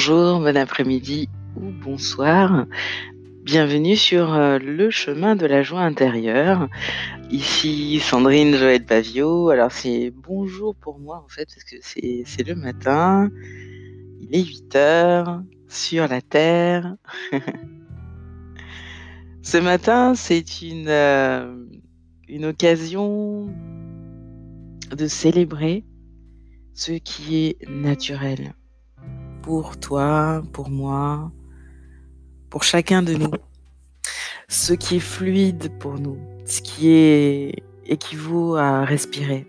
bonjour, bon après-midi ou bonsoir. Bienvenue sur euh, le chemin de la joie intérieure. Ici Sandrine Joël Pavio. Alors c'est bonjour pour moi en fait parce que c'est le matin. Il est 8 heures sur la Terre. Ce matin c'est une, euh, une occasion de célébrer ce qui est naturel pour toi, pour moi, pour chacun de nous. Ce qui est fluide pour nous, ce qui est équivaut à respirer.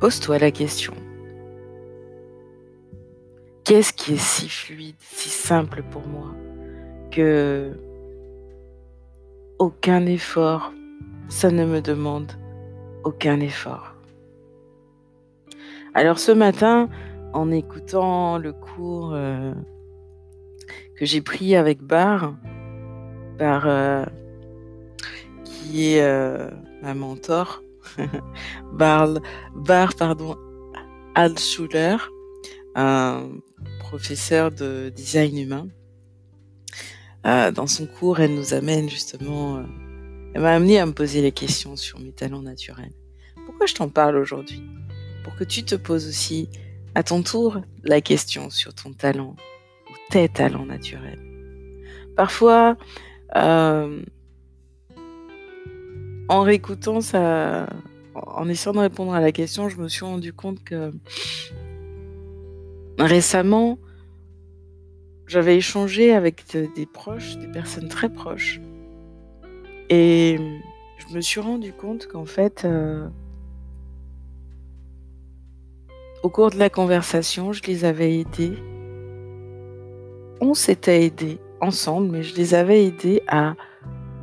Pose-toi la question. Qu'est-ce qui est si fluide, si simple pour moi que aucun effort, ça ne me demande aucun effort. Alors ce matin, en écoutant le cours euh, que j'ai pris avec Bar, euh, qui est euh, ma mentor, Bar, Bar pardon, Schuller, un professeur de design humain. dans son cours, elle nous amène justement elle m'a amené à me poser les questions sur mes talents naturels. Pourquoi je t'en parle aujourd'hui? Pour que tu te poses aussi à ton tour la question sur ton talent ou tes talents naturels. Parfois, euh, en réécoutant ça, en essayant de répondre à la question, je me suis rendu compte que récemment, j'avais échangé avec des proches, des personnes très proches, et je me suis rendu compte qu'en fait, euh, au cours de la conversation, je les avais aidés. On s'était aidés ensemble, mais je les avais aidés à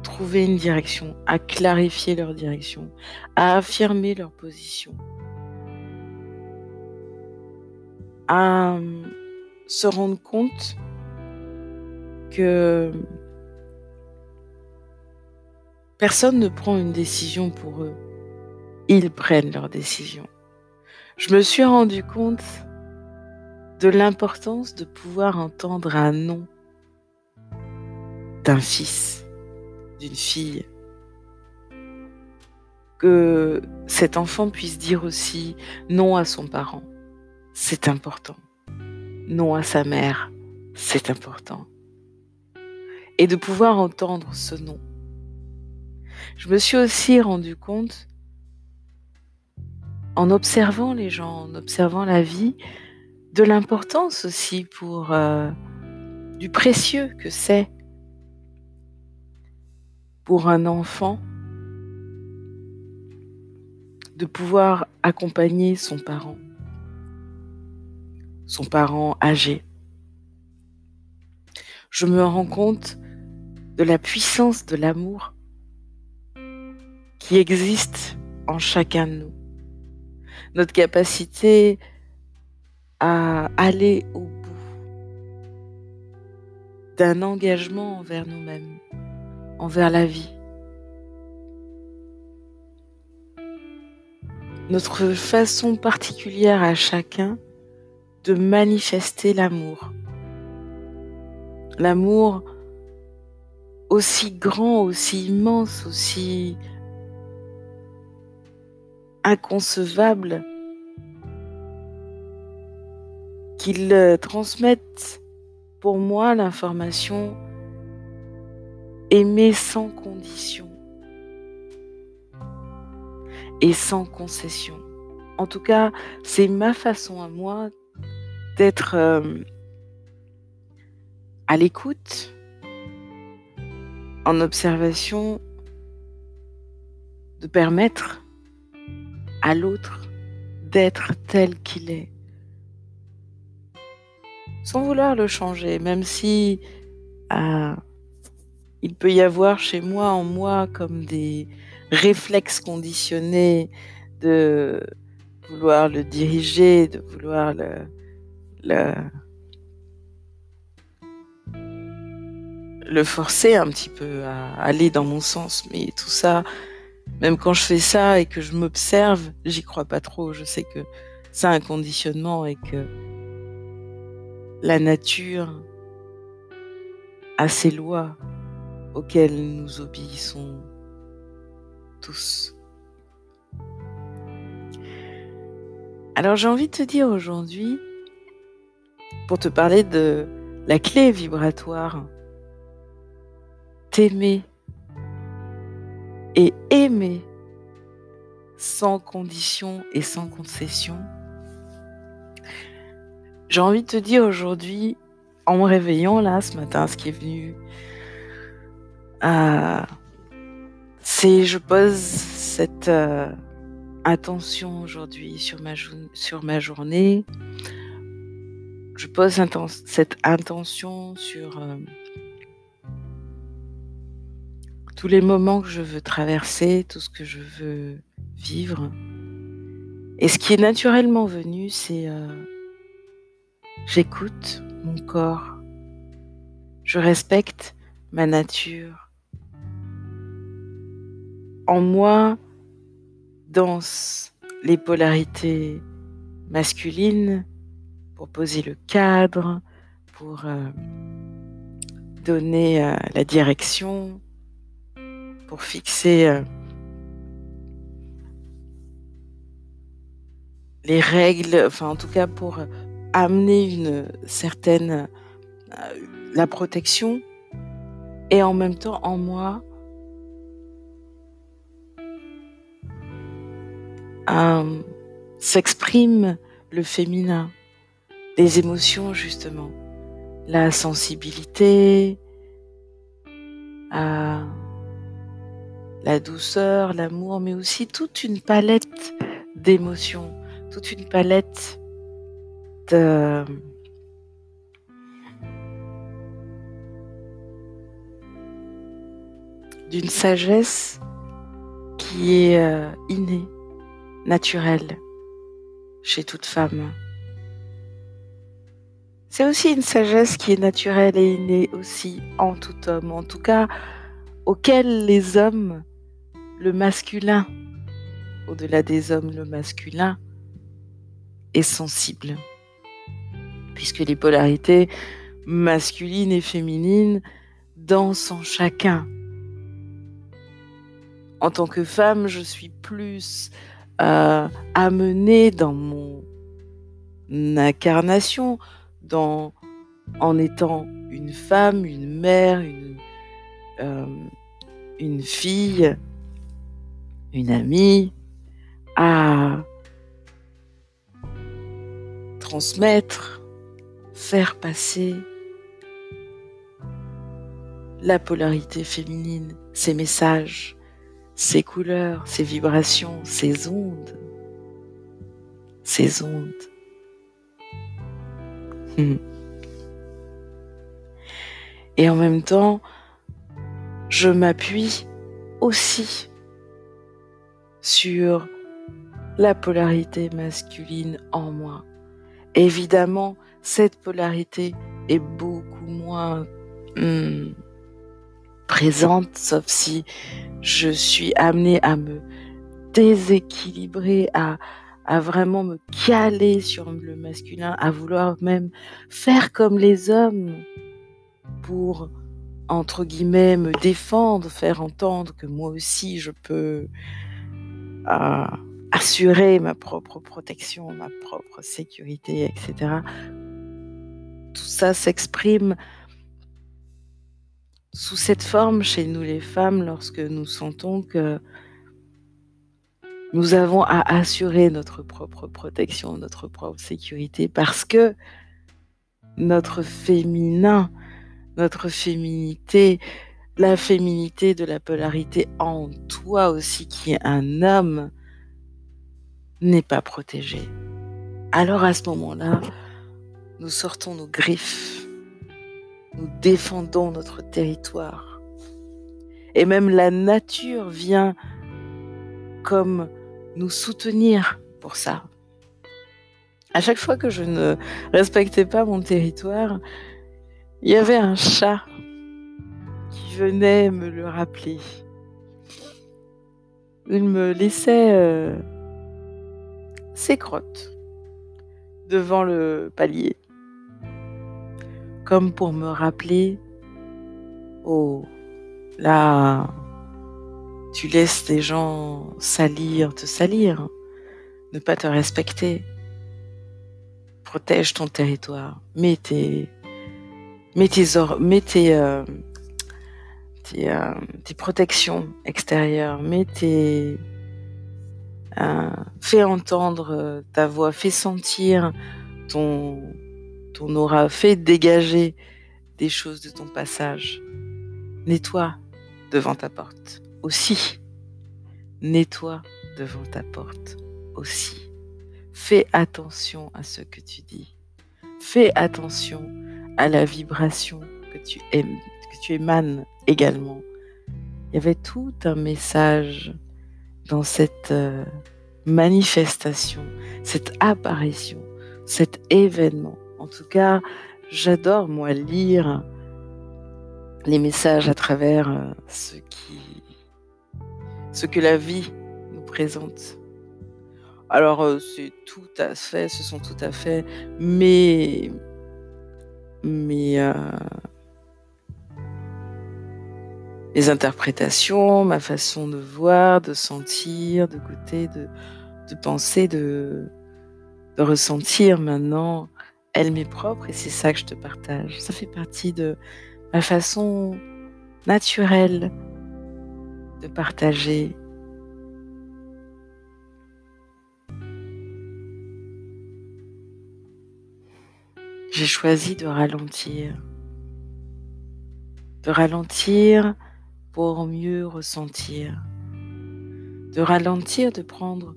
trouver une direction, à clarifier leur direction, à affirmer leur position, à euh, se rendre compte que Personne ne prend une décision pour eux. Ils prennent leur décision. Je me suis rendu compte de l'importance de pouvoir entendre un non d'un fils, d'une fille. Que cet enfant puisse dire aussi non à son parent, c'est important. Non à sa mère, c'est important. Et de pouvoir entendre ce non je me suis aussi rendu compte, en observant les gens, en observant la vie, de l'importance aussi euh, du précieux que c'est pour un enfant de pouvoir accompagner son parent, son parent âgé. Je me rends compte de la puissance de l'amour qui existe en chacun de nous. Notre capacité à aller au bout d'un engagement envers nous-mêmes, envers la vie. Notre façon particulière à chacun de manifester l'amour. L'amour aussi grand, aussi immense, aussi inconcevable qu'ils euh, transmettent pour moi l'information aimer sans condition et sans concession. En tout cas, c'est ma façon à moi d'être euh, à l'écoute, en observation, de permettre à l'autre d'être tel qu'il est. Sans vouloir le changer, même si euh, il peut y avoir chez moi, en moi, comme des réflexes conditionnés de vouloir le diriger, de vouloir le, le, le forcer un petit peu à aller dans mon sens. Mais tout ça, Même quand je fais ça et que je m'observe, j'y crois pas trop. Je sais que c'est un conditionnement et que la nature a ses lois auxquelles nous obéissons tous. Alors j'ai envie de te dire aujourd'hui, pour te parler de la clé vibratoire, t'aimer et aimer sans condition et sans concession. J'ai envie de te dire aujourd'hui, en me réveillant là ce matin, ce qui est venu, euh, c'est je pose cette euh, attention aujourd'hui sur ma, journée. Je pose cette intention sur euh, tous les moments que je veux traverser, tout ce que je veux vivre. Et ce qui est naturellement venu, c'est euh, j'écoute mon corps, je respecte ma nature. En moi dansent les polarités masculines pour poser le cadre, pour euh, donner euh, la direction, pour fixer euh, les règles, enfin en tout cas pour amener une certaine euh, la protection. Et en même temps en moi euh, s'exprime le féminin, les émotions justement, la sensibilité, la douceur, l'amour, mais aussi toute une palette d'émotions, toute une palette de... d'une sagesse qui est euh, innée, naturelle chez toute femme. C'est aussi une sagesse qui est naturelle et innée aussi en tout homme, en tout cas auquel les hommes le masculin, au-delà des hommes, le masculin est sensible. Puisque les polarités masculines et féminines dansent en chacun. En tant que femme, je suis plus euh, amenée dans mon incarnation, en étant une femme, une mère, une, euh, une fille, une amie, à transmettre, faire passer la polarité féminine, ses messages, ses couleurs, ses vibrations, ses ondes, ses ondes. Hmm. Et en même temps, je m'appuie aussi sur la polarité masculine en moi. Évidemment, cette polarité est beaucoup moins hmm, présente, sauf si je suis amenée à me déséquilibrer, à, à vraiment me caler sur le masculin, à vouloir même faire comme les hommes pour, entre guillemets, me défendre, faire entendre que moi aussi je peux assurer ma propre protection, ma propre sécurité, etc. Tout ça s'exprime sous cette forme chez nous les femmes lorsque nous sentons que nous avons à assurer notre propre protection, notre propre sécurité, parce que notre féminin, notre féminité, la féminité de la polarité en toi aussi, qui est un homme, n'est pas protégée. Alors à ce moment-là, nous sortons nos griffes, nous défendons notre territoire. Et même la nature vient comme nous soutenir pour ça. À chaque fois que je ne respectais pas mon territoire, il y avait un chat venait me le rappeler. il me laissait euh, ses crottes devant le palier, comme pour me rappeler, oh, là, tu laisses des gens salir, te salir, ne pas te respecter. Protège ton territoire, mets tes, mets tes, mets tes, euh, euh, tes, protections extérieures, tes, euh, fais entendre euh, ta voix, fais sentir ton, aura, fais dégager des choses de ton passage. Nettoie devant ta porte aussi. Nettoie devant ta porte aussi. Fais attention à ce que tu dis. Fais attention à la vibration que tu émanes également. Il y avait tout un message dans cette euh, manifestation, cette apparition, cet événement. En tout cas, j'adore, moi, lire les messages à travers euh, ce que la vie nous présente. Alors, euh, c'est tout à fait, ce sont tout à fait mes, mes, mes interprétations, ma façon de voir, de sentir, de goûter, de, penser, de, de ressentir maintenant, elle m'est propre et c'est ça que je te partage. Ça fait partie de ma façon naturelle de partager. J'ai choisi de ralentir. De ralentir pour mieux ressentir, de ralentir, de prendre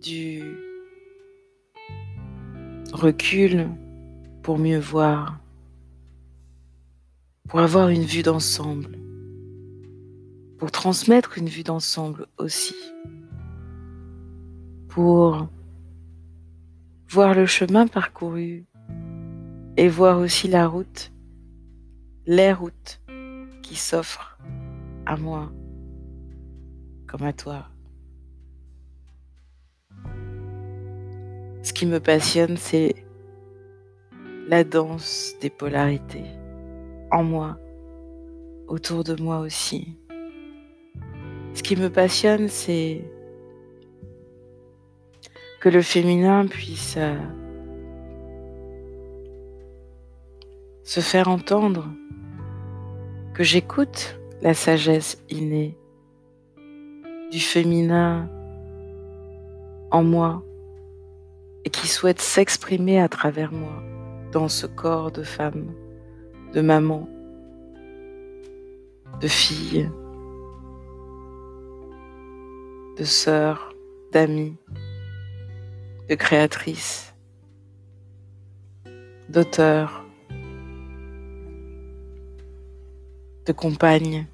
du recul pour mieux voir, pour avoir une vue d'ensemble, pour transmettre une vue d'ensemble aussi, pour voir le chemin parcouru et voir aussi la route, les routes qui s'offrent à moi comme à toi. Ce qui me passionne, c'est la danse des polarités en moi, autour de moi aussi. Ce qui me passionne, c'est que le féminin puisse euh, se faire entendre, que j'écoute la sagesse innée du féminin en moi et qui souhaite s'exprimer à travers moi dans ce corps de femme, de maman, de fille, de sœur, d'amie, de créatrice, d'auteur, de compagne.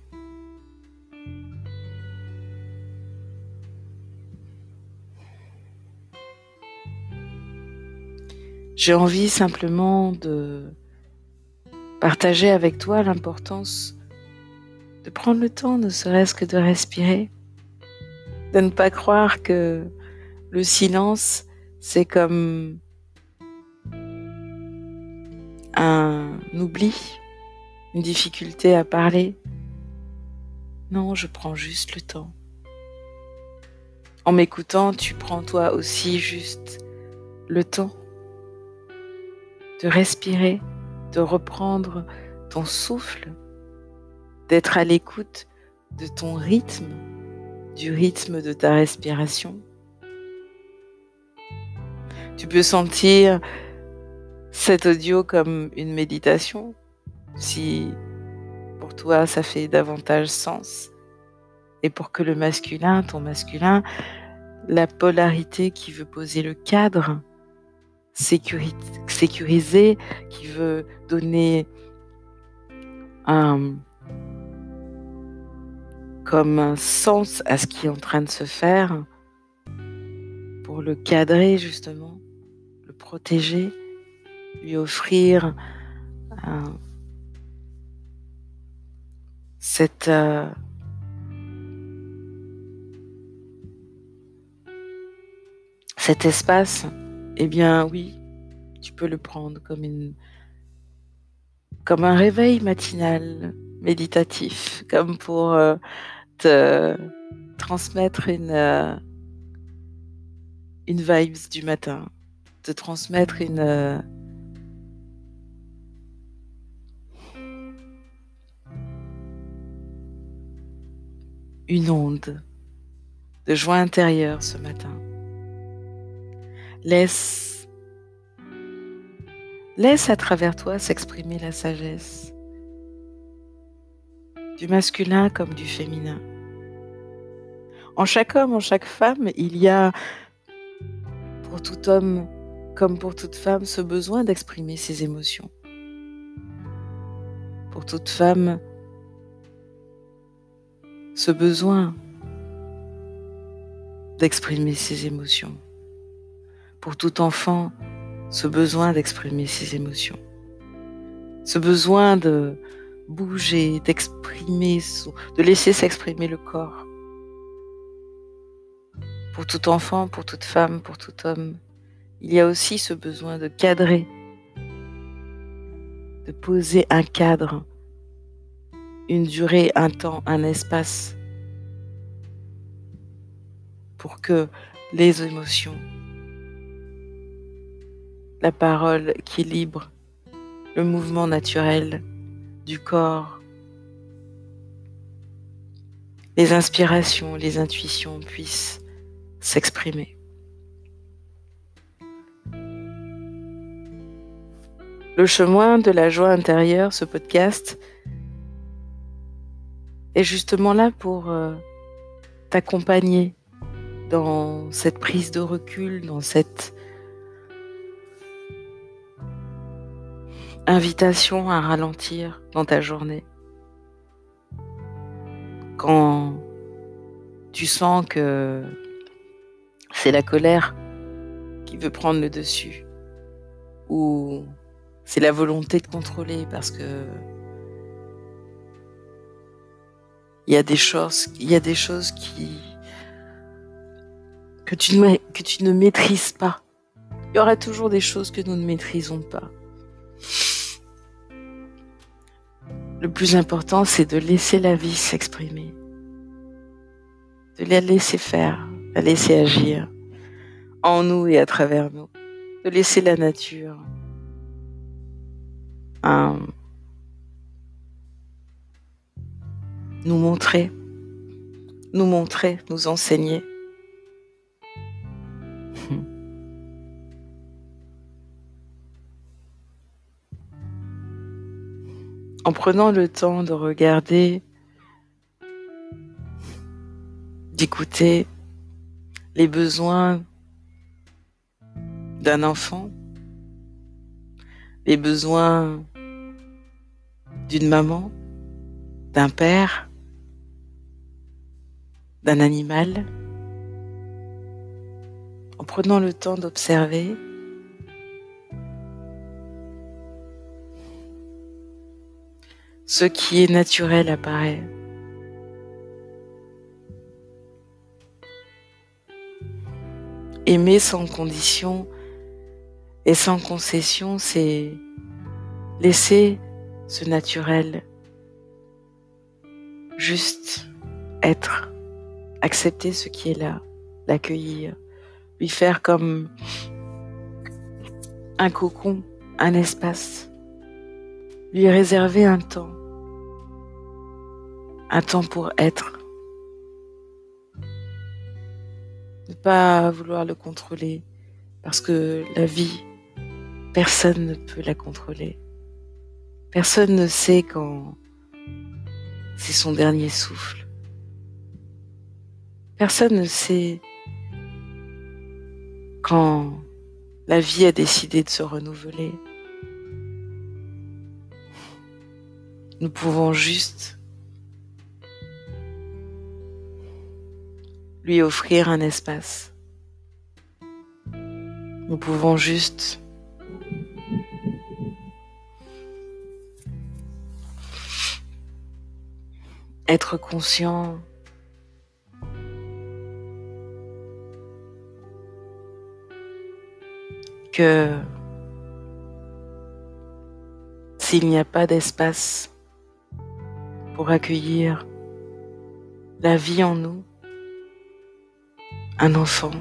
J'ai envie simplement de partager avec toi l'importance de prendre le temps, ne serait-ce que de respirer, de ne pas croire que le silence, c'est comme un oubli, une difficulté à parler. Non, je prends juste le temps. En m'écoutant, tu prends toi aussi juste le temps de respirer, de reprendre ton souffle, d'être à l'écoute de ton rythme, du rythme de ta respiration. Tu peux sentir cet audio comme une méditation si pour toi ça fait davantage sens. Et pour que le masculin, ton masculin, la polarité qui veut poser le cadre, sécurisé, qui veut donner comme un sens à ce qui est en train de se faire, pour le cadrer justement, le protéger, lui offrir un, euh, cet espace, eh bien oui, tu peux le prendre comme un réveil matinal méditatif, comme pour euh, te transmettre une euh, une vibes du matin, te transmettre une une onde de joie intérieure ce matin. Laisse, laisse à travers toi s'exprimer la sagesse, du masculin comme du féminin. En chaque homme, en chaque femme, il y a, pour tout homme comme pour toute femme, ce besoin d'exprimer ses émotions. Pour toute femme, ce besoin d'exprimer ses émotions. Pour tout enfant, ce besoin d'exprimer ses émotions. Ce besoin de bouger, d'exprimer, de laisser s'exprimer le corps. Pour tout enfant, pour toute femme, pour tout homme, il y a aussi ce besoin de cadrer, de poser un cadre une durée, un temps, un espace pour que les émotions, la parole qui libre, le mouvement naturel du corps, les inspirations, les intuitions puissent s'exprimer. Le chemin de la joie intérieure, ce podcast, est justement là pour euh, t'accompagner dans cette prise de recul, dans cette invitation à ralentir dans ta journée. Quand tu sens que c'est la colère qui veut prendre le dessus, ou c'est la volonté de contrôler parce que il y a des choses, il y a des choses qui que tu ne, que tu ne maîtrises pas. Il y aura toujours des choses que nous ne maîtrisons pas. Le plus important, c'est de laisser la vie s'exprimer, de la laisser faire, la laisser agir en nous et à travers nous, de laisser la nature nous montrer, nous montrer, nous enseigner. En prenant le temps de regarder, d'écouter les besoins d'un enfant, les besoins d'une maman, d'un père, d'un animal, en prenant le temps d'observer, ce qui est naturel apparaît. Aimer sans condition et sans concession, c'est laisser ce naturel juste être accepter ce qui est là, l'accueillir, lui faire comme un cocon, un espace, lui réserver un temps, un temps pour être. Ne pas vouloir le contrôler, parce que la vie, personne ne peut la contrôler. Personne ne sait quand c'est son dernier souffle. Personne ne sait quand la vie a décidé de se renouveler. Nous pouvons juste lui offrir un espace. Nous pouvons juste être conscient s'il n'y a pas d'espace pour accueillir la vie en nous, un enfant,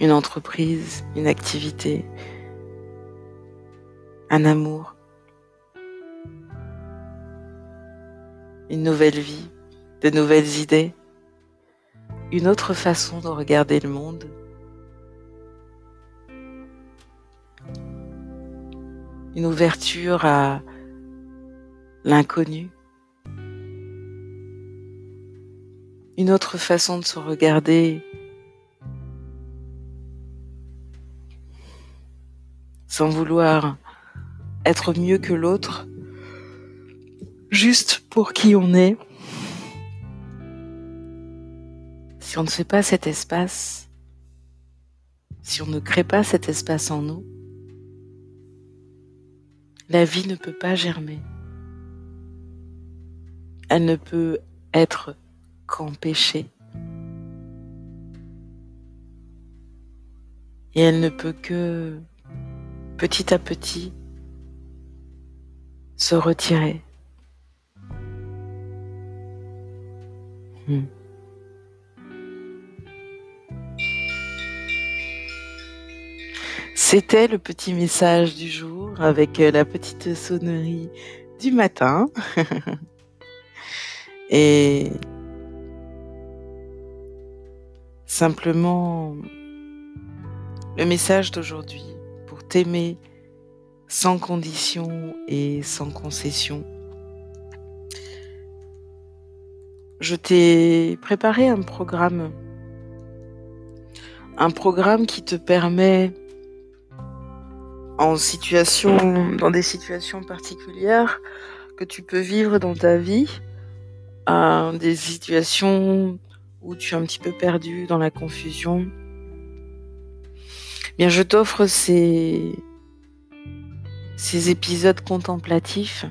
une entreprise, une activité, un amour, une nouvelle vie, de nouvelles idées, une autre façon de regarder le monde. Une ouverture à l'inconnu. Une autre façon de se regarder sans vouloir être mieux que l'autre, juste pour qui on est. Si on ne fait pas cet espace, si on ne crée pas cet espace en nous, la vie ne peut pas germer. Elle ne peut être qu'empêchée. Et elle ne peut que petit à petit se retirer. Hmm. C'était le petit message du jour avec euh, la petite sonnerie du matin. Et simplement le message d'aujourd'hui t'aimer sans condition et sans concession. Je t'ai préparé un programme, un programme qui te permet en situation, dans des situations particulières que tu peux vivre dans ta vie, des situations où tu es un petit peu perdu dans la confusion, Bien, je t'offre ces, ces épisodes contemplatifs,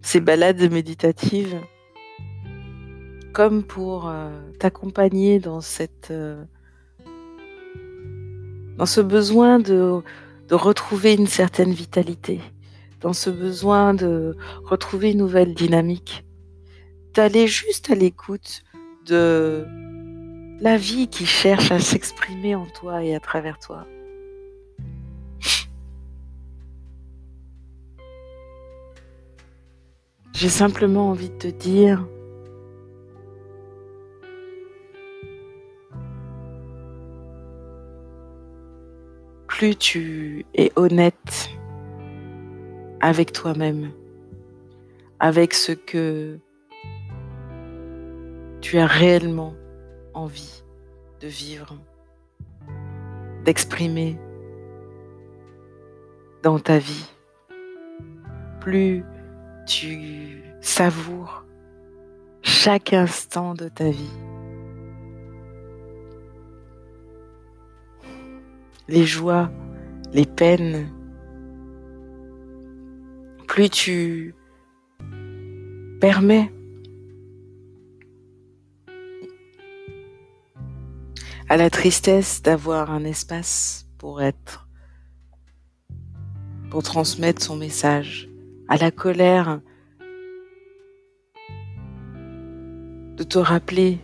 ces balades méditatives, comme pour euh, t'accompagner dans cette, euh, dans ce besoin de, de retrouver une certaine vitalité, dans ce besoin de retrouver une nouvelle dynamique, d'aller juste à l'écoute de la vie qui cherche à s'exprimer en toi et à travers toi. J'ai simplement envie de te dire plus tu es honnête avec toi-même, avec ce que tu as réellement envie de vivre, d'exprimer dans ta vie, plus tu savoures chaque instant de ta vie. Les joies, les peines, plus tu permets à la tristesse d'avoir un espace pour être, pour transmettre son message, à la colère, de te rappeler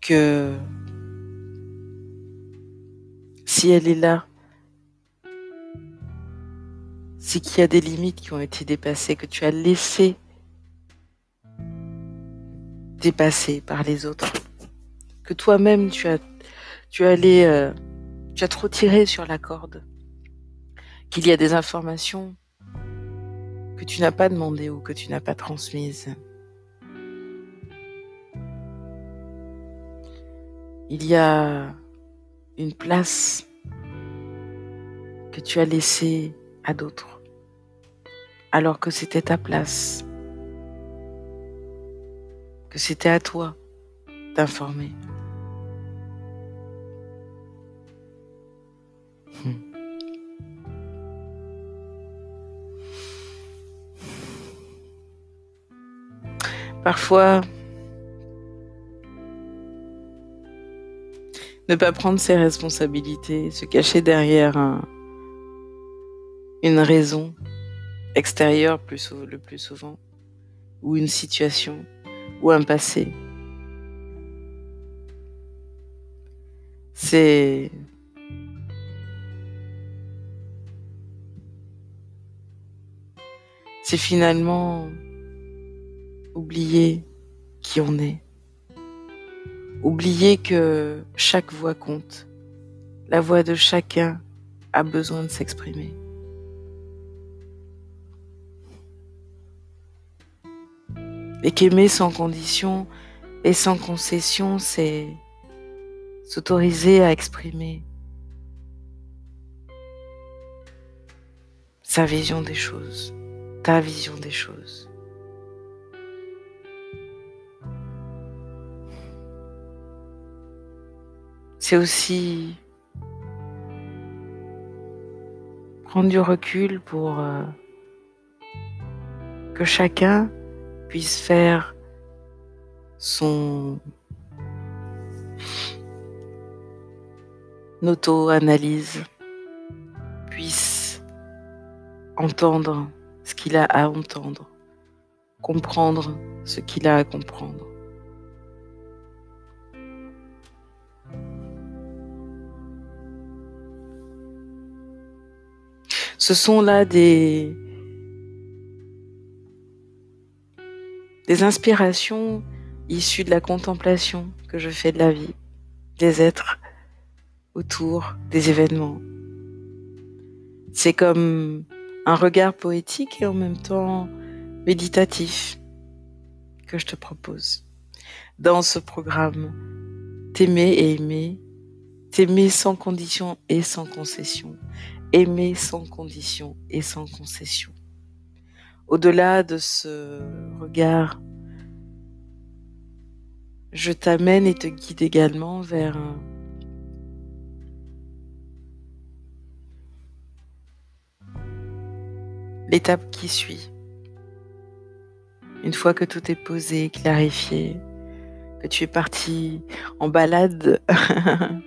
que si elle est là, c'est qu'il y a des limites qui ont été dépassées, que tu as laissé dépasser par les autres, que toi-même tu as, tu euh, tu as trop tiré sur la corde qu'il y a des informations que tu n'as pas demandées ou que tu n'as pas transmises. Il y a une place tu as laissée à d'autres, alors que c'était ta place, que c'était à toi d'informer. Hmm. Parfois, Ne pas prendre ses responsabilités, se cacher derrière une raison extérieure plus, le plus souvent, ou une situation, ou un passé. C'est c'est finalement oublier qui on est. Oublier que chaque voix compte. La voix de chacun a besoin de s'exprimer. Et qu'aimer sans condition et sans concession, c'est s'autoriser à exprimer sa vision des choses, ta vision des choses. C'est aussi prendre du recul pour euh, que chacun puisse faire son auto-analyse puisse entendre ce qu'il a à entendre, comprendre ce qu'il a à comprendre. Ce sont là des, des inspirations issues de la contemplation que je fais de la vie, des êtres autour des événements. C'est comme un regard poétique et en même temps méditatif que je te propose dans ce programme T'aimer et aimer, t'aimer sans condition et sans concession, aimer sans condition et sans concession. Au-delà de ce regard, je t'amène et te guide également vers l'étape qui suit. Une fois que tout est posé, clarifié, que tu es parti en balade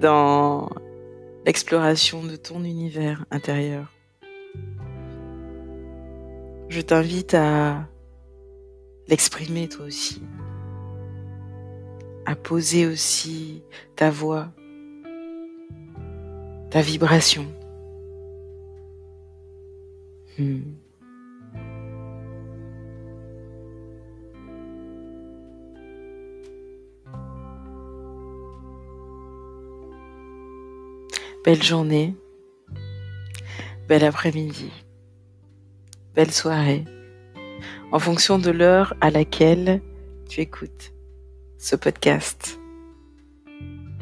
dans l'exploration de ton univers intérieur, je t'invite à l'exprimer toi aussi, à poser aussi ta voix, ta vibration. Hmm. Belle journée, bel après-midi, belle soirée, en fonction de l'heure à laquelle tu écoutes ce podcast.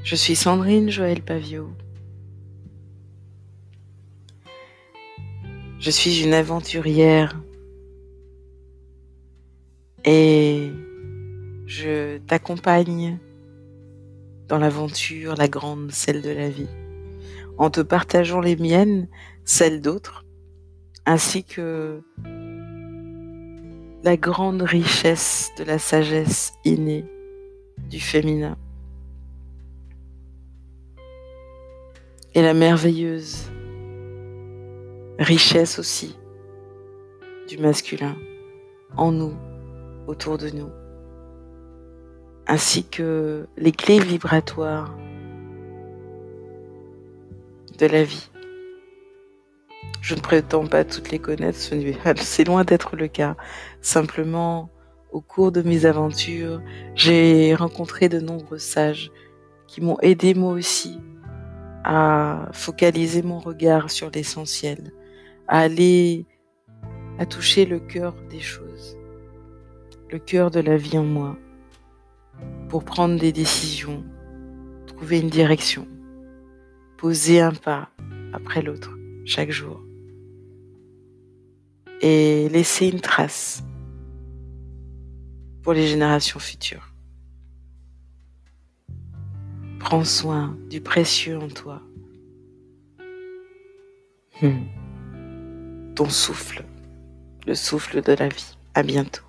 Je suis Sandrine Joël Pavio. Je suis une aventurière et je t'accompagne dans l'aventure, la grande, celle de la vie, en te partageant les miennes, celles d'autres, ainsi que la grande richesse de la sagesse innée du féminin et la merveilleuse richesse aussi du masculin en nous, autour de nous, ainsi que les clés vibratoires de la vie. Je ne prétends pas toutes les connaître, c'est loin d'être le cas. Simplement, au cours de mes aventures, j'ai rencontré de nombreux sages qui m'ont aidé moi aussi à focaliser mon regard sur l'essentiel, à aller à toucher le cœur des choses, le cœur de la vie en moi, pour prendre des décisions, trouver une direction, poser un pas après l'autre chaque jour et laisser une trace pour les générations futures. Prends soin du précieux en toi. Hmm ton souffle, le souffle de la vie. À bientôt.